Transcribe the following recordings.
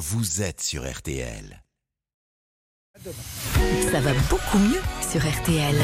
vous êtes sur RTL. Ça va beaucoup mieux sur RTL.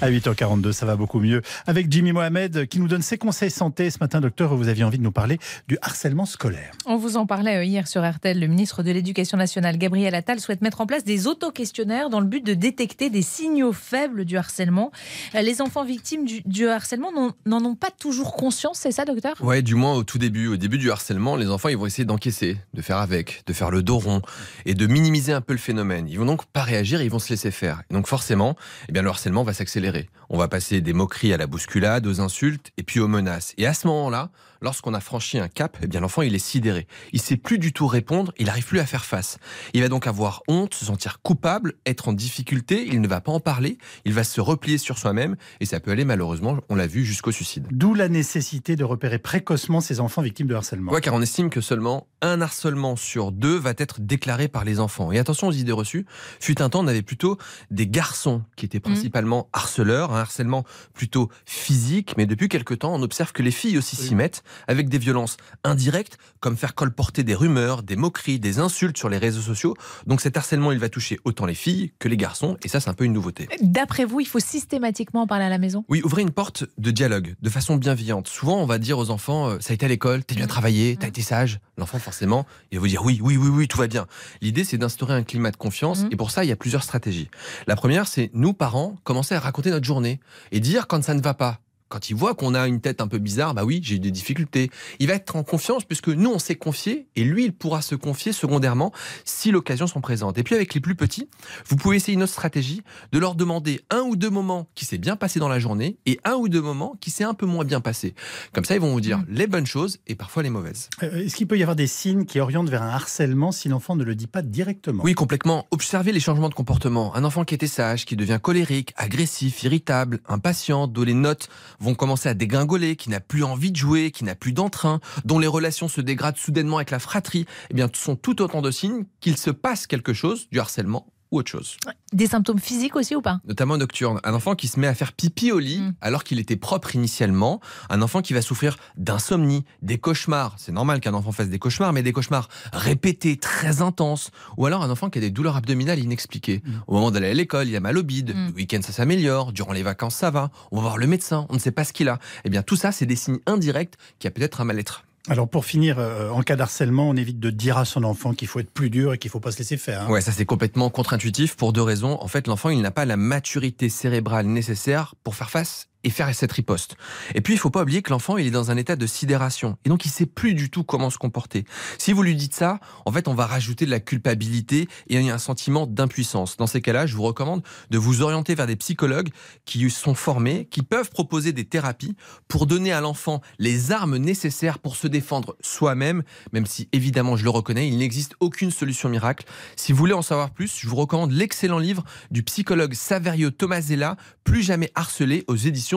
À 8h42, ça va beaucoup mieux. Avec Jimmy Mohamed qui nous donne ses conseils santé. Ce matin, docteur, vous aviez envie de nous parler du harcèlement scolaire. On vous en parlait euh, hier sur RTL. Le ministre de l'Éducation nationale, Gabriel Attal, souhaite mettre en place des auto-questionnaires dans le but de détecter des signaux faibles du harcèlement. Euh, Les enfants victimes du, du harcèlement n'en- ont pas toujours conscience, c'est ça, docteur? Ouais, du moins au tout début. Au début du harcèlement, les enfants, ils vont essayer d'encaisser, de faire avec, de faire le dos rond et de minimiser un peu le phénomène. Ils vont donc pas réagir, ils vont se laisser faire. Et donc forcément, eh bien, le harcèlement va s'accélérer. On va passer des moqueries à la bousculade, aux insultes et puis aux menaces. Et à ce moment-là, lorsqu'on a franchi un cap, eh bien, l'enfant, il est sidéré. Il sait plus du tout répondre, il n'arrive plus à faire face. Il va donc avoir honte, se sentir coupable, être en difficulté, il ne va pas en parler, il va se replier sur soi-même et ça peut aller malheureusement, on l'a vu, jusqu'au suicide. D'où la nécessité de repérer précocement ces enfants victimes de harcèlement. Ouais, car on estime que seulement un harcèlement sur deux va être déclaré par les enfants. Et attention aux idées reçues. Fut un temps, on avait plutôt des garçons qui étaient principalement harceleurs, un harcèlement plutôt physique. Mais depuis quelque temps, on observe que les filles aussi s'y mettent avec des violences indirectes, comme faire colporter des rumeurs, des moqueries, des insultes sur les réseaux sociaux. Donc cet harcèlement, il va toucher autant les filles que les garçons. Et ça, c'est un peu une nouveauté. D'après vous, il faut systématiquement en parler à la maison? Oui, ouvrez une porte de dialogue, de façon bienveillante. Souvent, on va dire aux enfants, euh, ça a été à l'école, t'as bien travaillé, t'as été sage. L'enfant, forcément, il va vous dire oui, oui, oui, oui, tout va bien. L'idée, c'est d'instaurer un climat de confiance, Mhm. et pour ça, il y a plusieurs stratégies. La première, c'est nous, parents, commencer à raconter notre journée et dire quand ça ne va pas. Quand il voit qu'on a une tête un peu bizarre, bah oui, j'ai eu des difficultés. Il va être en confiance puisque nous, on s'est confié et lui, il pourra se confier secondairement si l'occasion s'en présente. Et puis avec les plus petits, vous pouvez essayer une autre stratégie de leur demander un ou deux moments qui s'est bien passé dans la journée et un ou deux moments qui s'est un peu moins bien passé. Comme ça, ils vont vous dire les bonnes choses et parfois les mauvaises. Euh, Est-ce qu'il peut y avoir des signes qui orientent vers un harcèlement si l'enfant ne le dit pas directement? Oui, complètement. Observez les changements de comportement. Un enfant qui était sage, qui devient colérique, agressif, irritable, impatient, dont les notes vont commencer à dégringoler, qui n'a plus envie de jouer, qui n'a plus d'entrain, dont les relations se dégradent soudainement avec la fratrie, eh bien, ce sont tout autant de signes qu'il se passe quelque chose, du harcèlement ou autre chose. Des symptômes physiques aussi ou pas? Notamment nocturne. Un enfant qui se met à faire pipi au lit Mm. alors qu'il était propre initialement. Un enfant qui va souffrir d'insomnie, des cauchemars. C'est normal qu'un enfant fasse des cauchemars, mais des cauchemars répétés, très intenses. Ou alors un enfant qui a des douleurs abdominales inexpliquées. Au moment d'aller à l'école, il y a mal au bide. Mm. Le week-end, ça s'améliore. Durant les vacances, ça va. On va voir le médecin. On ne sait pas ce qu'il a. Eh bien, tout ça, c'est des signes indirects qu'il y a peut-être un mal-être. Alors pour finir, euh, en cas d'harcèlement, on évite de dire à son enfant qu'il faut être plus dur et qu'il faut pas se laisser faire. hein. Ouais, ça c'est complètement contre-intuitif pour deux raisons. En fait, l'enfant, il n'a pas la maturité cérébrale nécessaire pour faire face et faire cette riposte. Et puis, il faut pas oublier que l'enfant, il est dans un état de sidération. Et donc, il sait plus du tout comment se comporter. Si vous lui dites ça, en fait, on va rajouter de la culpabilité et un sentiment d'impuissance. Dans ces cas-là, je vous recommande de vous orienter vers des psychologues qui sont formés, qui peuvent proposer des thérapies pour donner à l'enfant les armes nécessaires pour se défendre soi-même, même si, évidemment, je le reconnais, il n'existe aucune solution miracle. Si vous voulez en savoir plus, je vous recommande l'excellent livre du psychologue Saverio Tomasella, Plus jamais harcelé aux éditions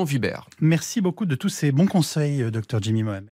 Merci beaucoup de tous ces bons conseils, euh, docteur Jimmy Mohamed.